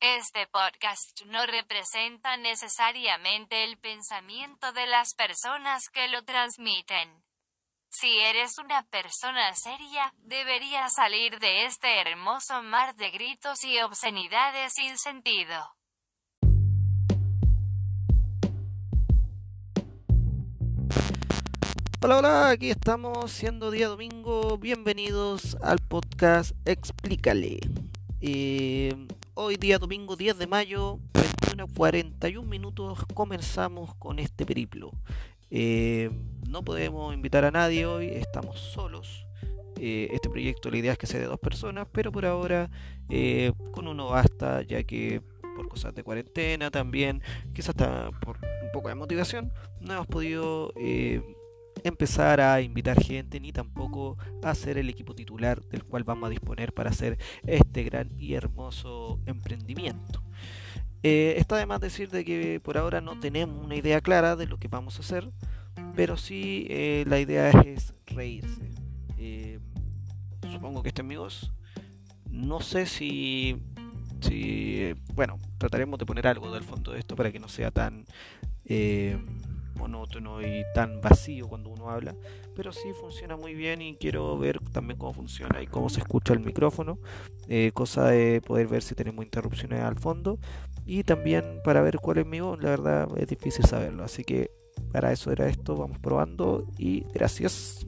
Este podcast no representa necesariamente el pensamiento de las personas que lo transmiten. Si eres una persona seria, deberías salir de este hermoso mar de gritos y obscenidades sin sentido. Hola, hola, aquí estamos siendo día domingo. Bienvenidos al podcast Explícale. Eh, hoy día domingo 10 de mayo, 21.41 minutos, comenzamos con este periplo. Eh, no podemos invitar a nadie hoy, estamos solos. Eh, este proyecto la idea es que sea de dos personas, pero por ahora con uno basta, ya que por cosas de cuarentena también, quizás hasta por un poco de motivación, no hemos podido empezar a invitar gente ni tampoco a ser el equipo titular del cual vamos a disponer para hacer este gran y hermoso emprendimiento. Eh, está de más decir de que por ahora no tenemos una idea clara de lo que vamos a hacer, pero sí eh, la idea es reírse. Eh, supongo que este amigos. No sé si, si, bueno, trataremos de poner algo del fondo de esto para que no sea tan monótono y tan vacío cuando uno habla, pero sí funciona muy bien y quiero ver también cómo funciona y cómo se escucha el micrófono, eh, cosa de poder ver si tenemos interrupciones al fondo y también para ver cuál es mi voz, la verdad es difícil saberlo, así que para eso era esto, vamos probando y gracias.